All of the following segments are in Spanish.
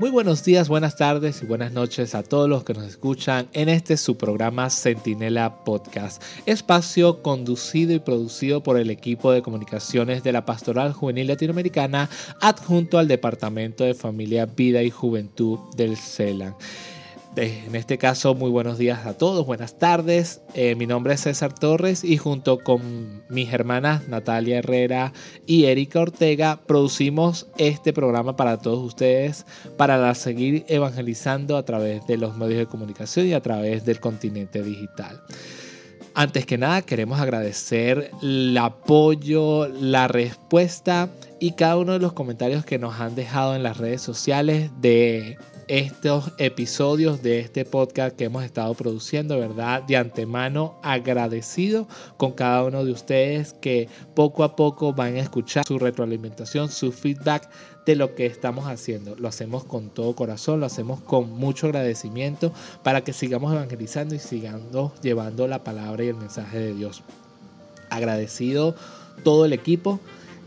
Muy buenos días, buenas tardes y buenas noches a todos los que nos escuchan en este su programa Centinela Podcast, espacio conducido y producido por el equipo de comunicaciones de la Pastoral Juvenil Latinoamericana adjunto al Departamento de Familia, Vida y Juventud del CELAN. En este caso, muy buenos días a todos, buenas tardes. Eh, mi nombre es César Torres y junto con mis hermanas Natalia Herrera y Erika Ortega producimos este programa para todos ustedes para seguir evangelizando a través de los medios de comunicación y a través del continente digital. Antes que nada, queremos agradecer el apoyo, la respuesta y cada uno de los comentarios que nos han dejado en las redes sociales de estos episodios de este podcast que hemos estado produciendo, ¿verdad? De antemano agradecido con cada uno de ustedes que poco a poco van a escuchar su retroalimentación, su feedback de lo que estamos haciendo. Lo hacemos con todo corazón, lo hacemos con mucho agradecimiento para que sigamos evangelizando y sigamos llevando la palabra y el mensaje de Dios. Agradecido todo el equipo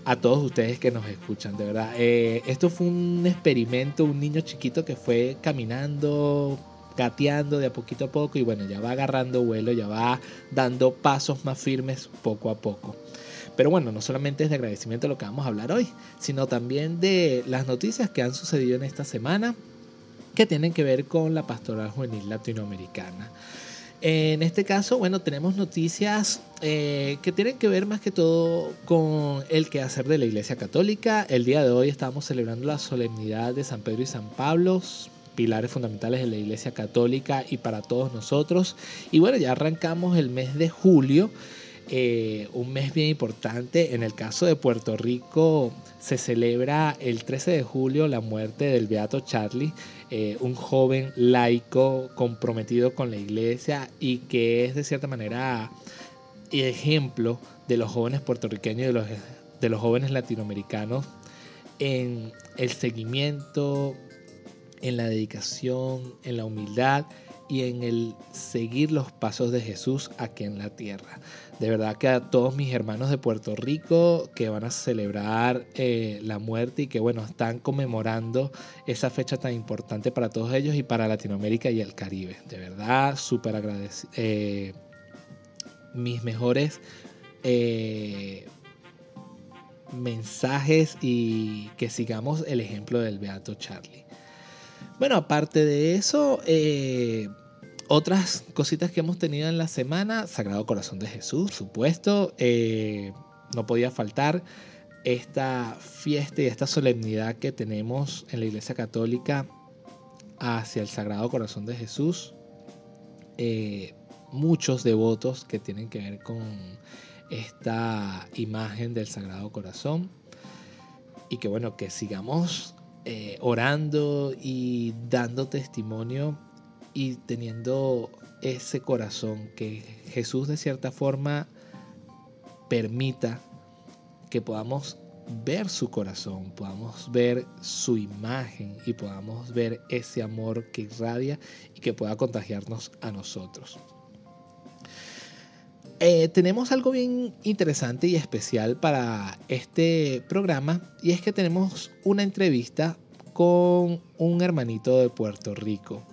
a todos ustedes que nos escuchan, de verdad. Eh, esto fue un experimento, un niño chiquito que fue caminando, gateando de a poquito a poco y bueno, ya va agarrando vuelo, ya va dando pasos más firmes poco a poco. Pero bueno, no solamente es de agradecimiento lo que vamos a hablar hoy, sino también de las noticias que han sucedido en esta semana que tienen que ver con la pastoral juvenil latinoamericana. En este caso, bueno, tenemos noticias eh, que tienen que ver más que todo con el quehacer de la Iglesia Católica. El día de hoy estamos celebrando la solemnidad de San Pedro y San Pablo, pilares fundamentales de la Iglesia Católica y para todos nosotros. Y bueno, ya arrancamos el mes de julio, eh, un mes bien importante. En el caso de Puerto Rico se celebra el 13 de julio la muerte del Beato Charlie. Eh, un joven laico comprometido con la iglesia y que es de cierta manera ejemplo de los jóvenes puertorriqueños y de los, de los jóvenes latinoamericanos en el seguimiento, en la dedicación, en la humildad y en el seguir los pasos de Jesús aquí en la tierra. De verdad que a todos mis hermanos de Puerto Rico que van a celebrar eh, la muerte y que bueno, están conmemorando esa fecha tan importante para todos ellos y para Latinoamérica y el Caribe. De verdad, súper agradecido. Eh, mis mejores eh, mensajes y que sigamos el ejemplo del Beato Charlie. Bueno, aparte de eso, otras cositas que hemos tenido en la semana, Sagrado Corazón de Jesús, supuesto, eh, no podía faltar esta fiesta y esta solemnidad que tenemos en la Iglesia Católica hacia el Sagrado Corazón de Jesús. Eh, muchos devotos que tienen que ver con esta imagen del Sagrado Corazón y que bueno, que sigamos eh, orando y dando testimonio y teniendo ese corazón que Jesús de cierta forma permita que podamos ver su corazón, podamos ver su imagen y podamos ver ese amor que irradia y que pueda contagiarnos a nosotros. Eh, tenemos algo bien interesante y especial para este programa y es que tenemos una entrevista con un hermanito de Puerto Rico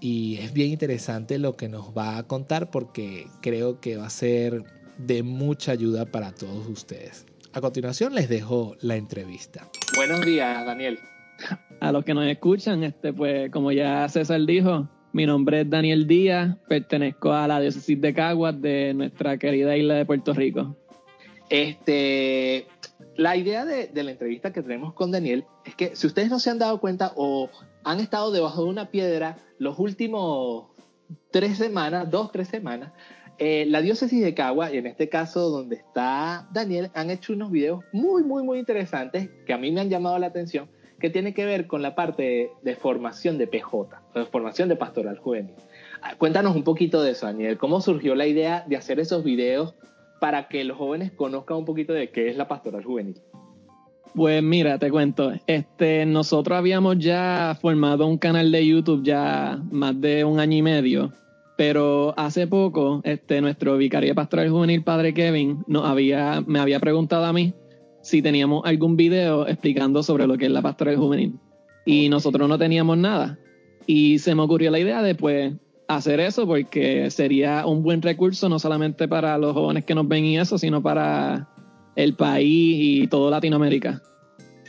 y es bien interesante lo que nos va a contar porque creo que va a ser de mucha ayuda para todos ustedes. A continuación les dejo la entrevista. Buenos días, Daniel. A los que nos escuchan, este, pues como ya César dijo, mi nombre es Daniel Díaz, pertenezco a la diócesis de Caguas de nuestra querida isla de Puerto Rico. Este, la idea de, de la entrevista que tenemos con Daniel es que si ustedes no se han dado cuenta o han estado debajo de una piedra los últimos tres semanas, dos, tres semanas, eh, la diócesis de Cagua, y en este caso donde está Daniel, han hecho unos videos muy, muy, muy interesantes que a mí me han llamado la atención, que tiene que ver con la parte de, formación de PJ, de formación de pastoral juvenil. Ah, cuéntanos un poquito de eso, Daniel. ¿Cómo surgió la idea de hacer esos videos para que los jóvenes conozcan un poquito de qué es la pastoral juvenil? Pues mira, te cuento, este, nosotros habíamos ya formado un canal de YouTube ya más de un año y medio, pero hace poco, este, nuestro vicario pastoral juvenil, padre Kevin, nos había, me había preguntado a mí si teníamos algún video explicando sobre lo que es la pastoral juvenil. Y nosotros no teníamos nada. Y se me ocurrió la idea de pues hacer eso porque sería un buen recurso no solamente para los jóvenes que nos ven y eso, sino para el país y todo Latinoamérica.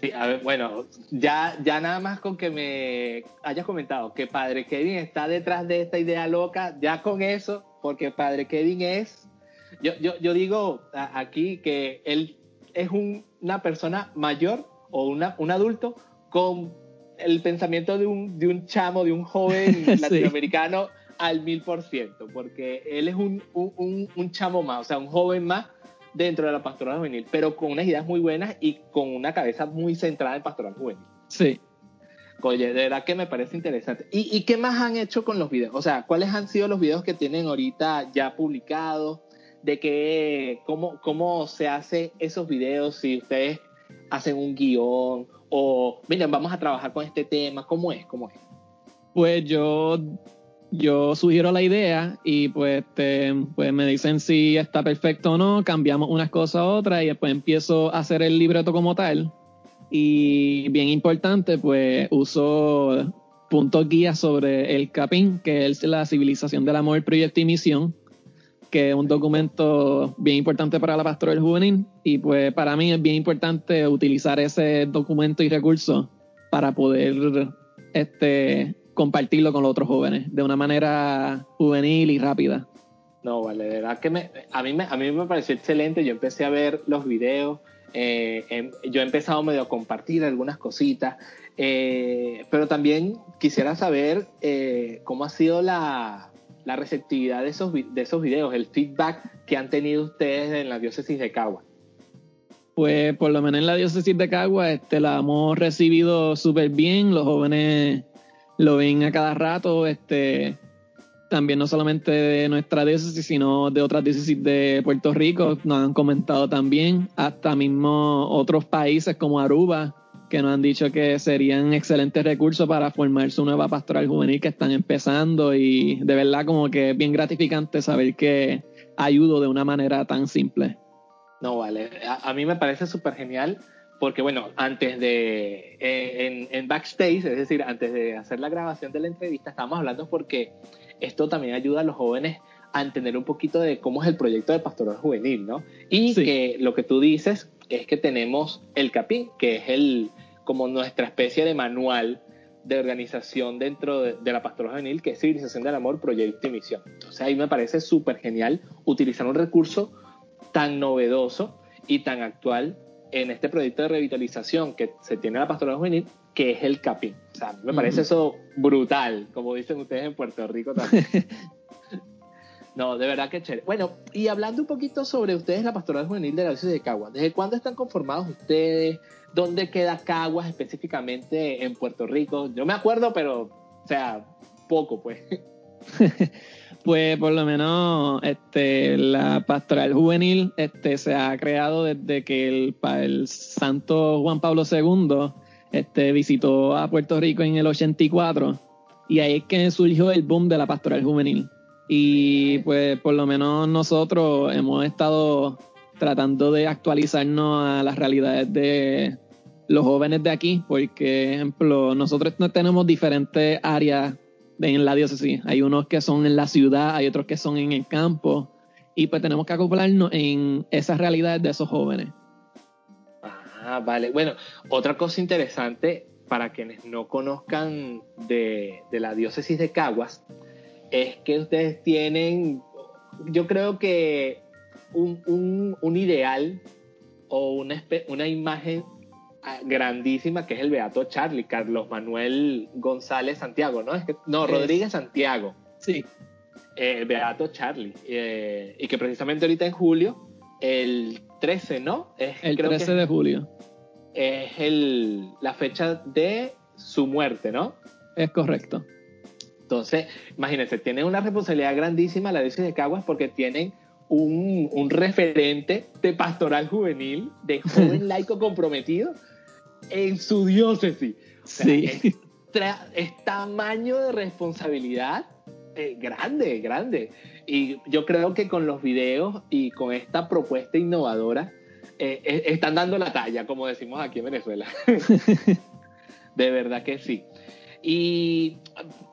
Sí, a ver, bueno, ya, ya nada más con que me hayas comentado que Padre Kevin está detrás de esta idea loca, ya con eso, porque Padre Kevin es, yo, yo, yo digo aquí que él es una persona mayor o una, un adulto con el pensamiento de un, de un chamo, de un joven latinoamericano al mil por ciento, porque él es un, un, un, chamo más, o sea, un joven más dentro de la pastoral juvenil, pero con unas ideas muy buenas y con una cabeza muy centrada en pastoral juvenil. Sí. Oye, de verdad que me parece interesante. ¿Y, ¿Y, qué más han hecho con los videos? O sea, ¿cuáles han sido los videos que tienen ahorita ya publicados? ¿De qué, cómo, cómo se hacen esos videos? Si ustedes hacen un guion o, miren, vamos a trabajar con este tema. ¿Cómo es? ¿Cómo es? Pues yo yo sugiero la idea y pues, pues me dicen si está perfecto o no, cambiamos unas cosas a otras y después empiezo a hacer el libreto como tal. Y bien importante, pues uso puntos guías sobre el CAPIN, que es la civilización del amor, proyecto y misión, que es un documento bien importante para la pastoral juvenil. Y pues para mí es bien importante utilizar ese documento y recurso para poder este, compartirlo con los otros jóvenes de una manera juvenil y rápida. No, vale, de verdad que me, a, mí me, a mí me pareció excelente. Yo empecé a ver los videos, eh, em, yo he empezado medio a compartir algunas cositas, eh, pero también quisiera saber eh, cómo ha sido la, la, receptividad de esos, de esos videos, el feedback que han tenido ustedes en la diócesis de Cagua. Pues por lo menos en la diócesis de Cagua este, la hemos recibido súper bien, los jóvenes lo ven a cada rato, este, también no solamente de nuestra diócesis, sino de otras diócesis de Puerto Rico, nos han comentado también, hasta mismo otros países como Aruba, que nos han dicho que serían excelentes recursos para formar su nueva pastoral juvenil que están empezando y de verdad como que es bien gratificante saber que ayudo de una manera tan simple. No, vale, a, a mí me parece súper genial porque bueno, antes de, eh, en, backstage, es decir, antes de hacer la grabación de la entrevista, estábamos hablando porque esto también ayuda a los jóvenes a entender un poquito de cómo es el proyecto de pastoral juvenil, ¿no? Y que lo que tú dices es que tenemos el CAPIN, que es el, como nuestra especie de manual de organización dentro de, de la pastoral juvenil, que es Civilización del Amor, Proyecto y Misión. Entonces ahí me parece súper genial utilizar un recurso tan novedoso y tan actual en este proyecto de revitalización que se tiene en la pastoral juvenil, que es el CAPIN. O sea, me parece eso brutal, como dicen ustedes en Puerto Rico también. no, de verdad que chévere. Bueno, y hablando un poquito sobre ustedes, la pastoral juvenil de la diócesis de Caguas, ¿desde cuándo están conformados ustedes? ¿Dónde queda Caguas específicamente en Puerto Rico? Yo me acuerdo, pero, o sea, poco, pues. Pues por lo menos este, la pastoral juvenil este, se ha creado desde que el, santo Juan Pablo II este, visitó a Puerto Rico en el 84 y ahí es que surgió el boom de la pastoral juvenil. Y pues por lo menos nosotros hemos estado tratando de actualizarnos a las realidades de los jóvenes de aquí, porque, ejemplo, nosotros tenemos diferentes áreas en la diócesis. Hay unos que son en la ciudad, hay otros que son en el campo. Y pues tenemos que acoplarnos en esas realidades de esos jóvenes. Ah, vale. Bueno, otra cosa interesante para quienes no conozcan de, la diócesis de Caguas es que ustedes tienen, yo creo que un, un ideal o una, una imagen grandísima que es el Beato Charlie, Carlos Manuel González Santiago, ¿no? Es que, no, Rodríguez Santiago. Sí. el Beato Charlie. Eh, y que precisamente ahorita en julio, el 13, ¿no? Es, el 13 de julio. Es el, la fecha de su muerte, ¿no? Es correcto. Entonces, imagínense, tienen una responsabilidad grandísima la diócesis de Caguas porque tienen un, un, referente de pastoral juvenil, de joven laico comprometido en su diócesis. sí. Es, tamaño de responsabilidad eh, grande, grande. Y yo creo que con los videos y con esta propuesta innovadora, eh, eh, están dando la talla, como decimos aquí en Venezuela. de verdad que sí. Y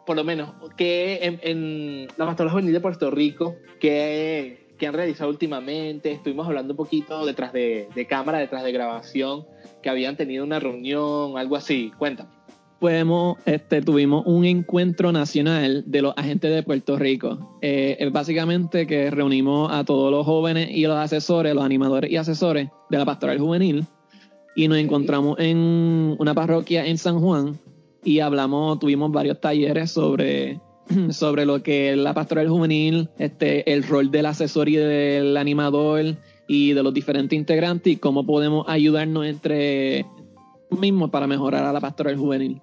por lo menos, que en, la Pastoral Juvenil de Puerto Rico, que, han realizado últimamente, estuvimos hablando un poquito detrás de, de cámara, detrás de grabación, que habían tenido una reunión, algo así. Cuéntame pues este, tuvimos un encuentro nacional de los agentes de Puerto Rico. Eh, es básicamente que reunimos a todos los jóvenes y los asesores, los animadores y asesores de la pastoral juvenil y nos encontramos en una parroquia en San Juan y hablamos, tuvimos varios talleres sobre, sobre lo que es la pastoral juvenil, este, el rol del asesor y del animador y de los diferentes integrantes y cómo podemos ayudarnos entre mismos para mejorar a la pastoral juvenil.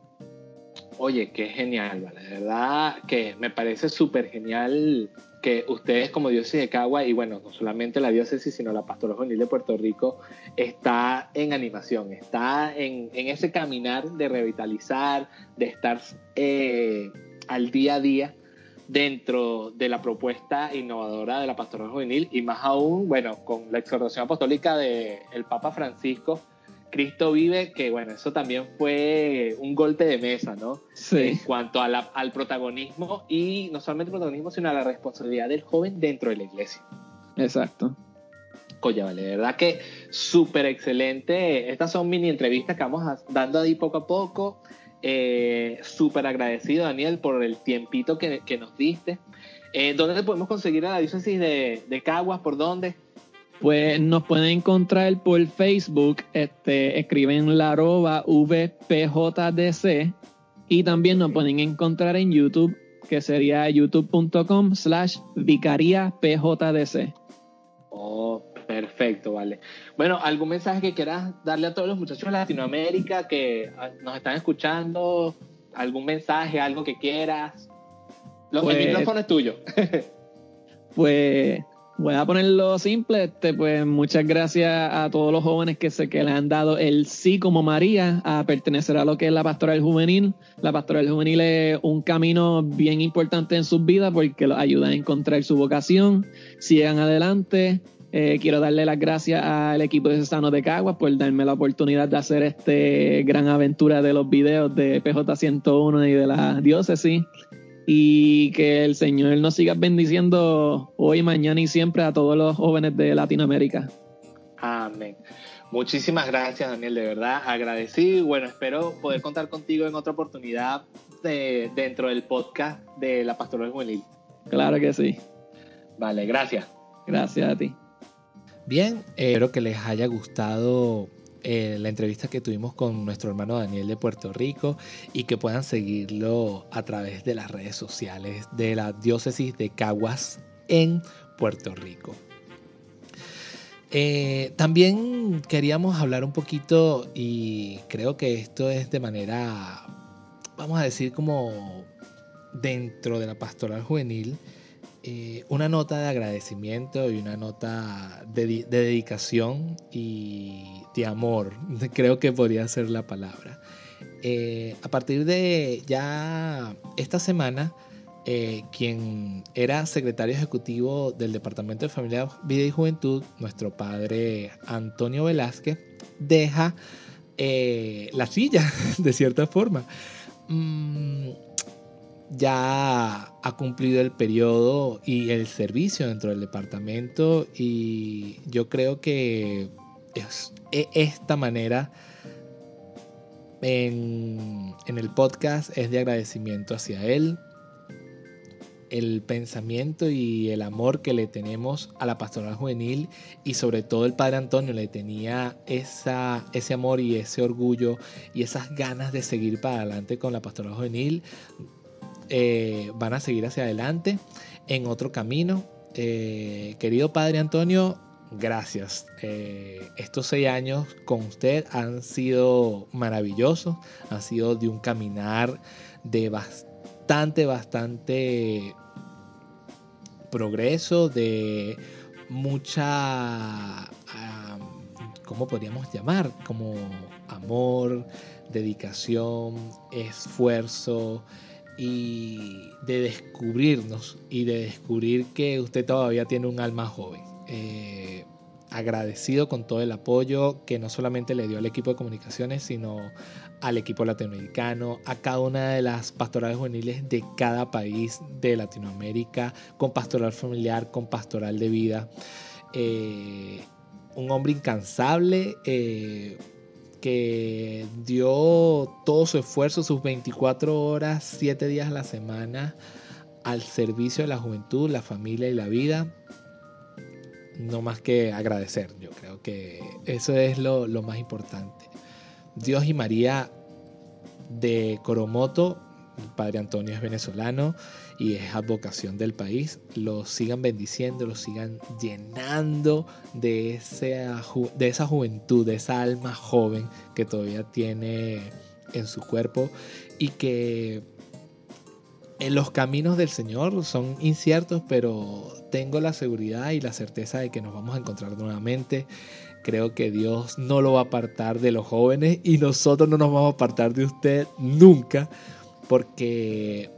Oye, qué genial, ¿vale? De verdad que me parece súper genial que ustedes como diócesis de Cagua, y bueno, no solamente la diócesis, sino la Pastoral Juvenil de Puerto Rico, está en animación, está en, ese caminar de revitalizar, de estar eh, al día a día dentro de la propuesta innovadora de la Pastoral Juvenil, y más aún, bueno, con la exhortación apostólica del Papa Francisco, Cristo vive, que bueno, eso también fue un golpe de mesa, ¿no? Sí. En cuanto al protagonismo y no solamente el protagonismo, sino a la responsabilidad del joven dentro de la iglesia. Exacto. Coya, vale, de verdad que súper excelente. Estas son mini entrevistas que vamos dando ahí poco a poco. Eh, súper agradecido, Daniel, por el tiempito que, nos diste. Eh, ¿Dónde podemos conseguir a la diócesis de, de Caguas? ¿Por dónde? Pues nos pueden encontrar por Facebook, este, escriben la arroba VPJDC y también nos pueden encontrar en YouTube, que sería youtube.com slash vicaría PJDC. Oh, perfecto, vale. Bueno, ¿algún mensaje que quieras darle a todos los muchachos de Latinoamérica que ah, nos están escuchando? ¿Algún mensaje, algo que quieras? el pues micrófono es tuyo. pues Voy a ponerlo simple, este, pues muchas gracias a todos los jóvenes que se que le han dado el sí como María a pertenecer a lo que es la pastoral juvenil. La pastoral juvenil es un camino bien importante en sus vidas porque los ayuda a encontrar su vocación. Sigan adelante. Eh, quiero darle las gracias al equipo de Cesano de Caguas por darme la oportunidad de hacer este gran aventura de los videos de PJ 101 y de la diócesis y que el Señor nos siga bendiciendo hoy, mañana y siempre a todos los jóvenes de Latinoamérica. Amén. Muchísimas gracias, Daniel, de verdad, agradecido. Bueno, espero poder contar contigo en otra oportunidad dentro del podcast de la Pastoral Juvenil. Claro que sí. Vale, gracias. Gracias a ti. Bien, espero que les haya gustado eh, la entrevista que tuvimos con nuestro hermano Daniel de Puerto Rico y que puedan seguirlo a través de las redes sociales de la diócesis de Caguas en Puerto Rico. Eh, también queríamos hablar un poquito y creo que esto es de manera, vamos a decir como dentro de la pastoral juvenil, eh, una nota de agradecimiento y una nota de, dedicación y de amor, creo que podría ser la palabra. Eh, a partir de ya esta semana, eh, quien era secretario ejecutivo del Departamento de Familia, Vida y Juventud, nuestro padre Antonio Velázquez, deja la silla, de cierta forma. Mm, ya ha cumplido el periodo y el servicio dentro del departamento y yo creo que es, e, esta manera en, en, el podcast es de agradecimiento hacia él, el pensamiento y el amor que le tenemos a la pastoral juvenil y sobre todo el padre Antonio le tenía esa, ese amor y ese orgullo y esas ganas de seguir para adelante con la pastoral juvenil eh, van a seguir hacia adelante en otro camino. Eh, querido Padre Antonio, gracias. Eh, estos seis años con usted han sido maravillosos, han sido de un caminar de bastante, bastante progreso, de mucha, ¿cómo podríamos llamar? Como amor, dedicación, esfuerzo y de descubrirnos y de descubrir que usted todavía tiene un alma joven. Eh, agradecido con todo el apoyo que no solamente le dio al equipo de comunicaciones, sino al equipo latinoamericano, a cada una de las pastorales juveniles de cada país de Latinoamérica, con pastoral familiar, con pastoral de vida. Eh, un hombre incansable eh, que dio todo su esfuerzo, sus 24 horas, 7 días a la semana al servicio de la juventud, la familia y la vida. No más que agradecer, yo creo que eso es lo, lo más importante. Dios y María de Coromoto, el padre Antonio es venezolano y es advocación del país, lo sigan bendiciendo, lo sigan llenando de, de esa juventud, de esa alma joven que todavía tiene en su cuerpo y que en los caminos del Señor son inciertos, pero tengo la seguridad y la certeza de que nos vamos a encontrar nuevamente. Creo que Dios no lo va a apartar de los jóvenes y nosotros no nos vamos a apartar de usted nunca porque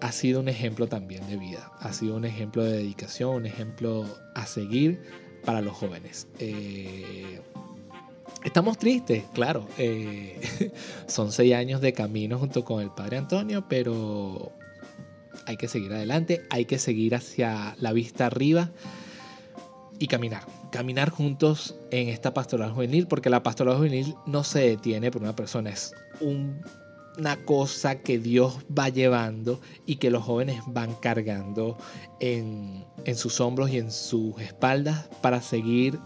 ha sido un ejemplo también de vida, ha sido un ejemplo de dedicación, un ejemplo a seguir para los jóvenes. Eh, estamos tristes, claro, eh, son seis años de camino junto con el Padre Antonio, pero hay que seguir adelante, hay que seguir hacia la vista arriba y caminar caminar juntos en esta pastoral juvenil, porque la pastoral juvenil no se detiene por una persona, es una cosa que Dios va llevando y que los jóvenes van cargando en, en sus hombros y en sus espaldas para seguir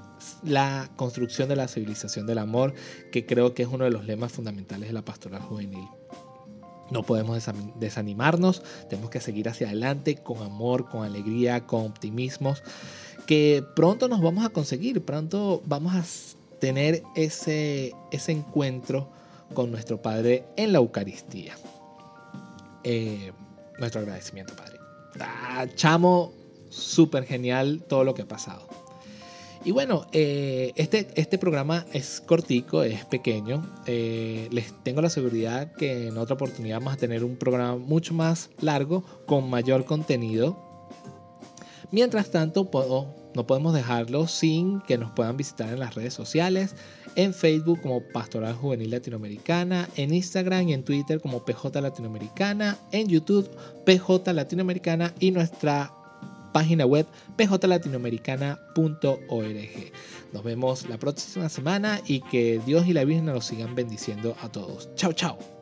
la construcción de la civilización del amor, que creo que es uno de los lemas fundamentales de la pastoral juvenil. No podemos desanimarnos, tenemos que seguir hacia adelante con amor, con alegría, con optimismo que pronto nos vamos a conseguir, pronto vamos a tener ese, ese encuentro con nuestro Padre en la Eucaristía. Eh, nuestro agradecimiento, Padre. Ah, chamo, súper genial todo lo que ha pasado. Y bueno, eh, este, este programa es cortico, es pequeño. Eh, les tengo la seguridad que en otra oportunidad vamos a tener un programa mucho más largo, con mayor contenido. Mientras tanto, no podemos dejarlo sin que nos puedan visitar en las redes sociales, en Facebook como Pastoral Juvenil Latinoamericana, en Instagram y en Twitter como PJ Latinoamericana, en YouTube PJ Latinoamericana y nuestra página web pjlatinoamericana.org. Nos vemos la próxima semana y que Dios y la Virgen nos sigan bendiciendo a todos. Chao, chao.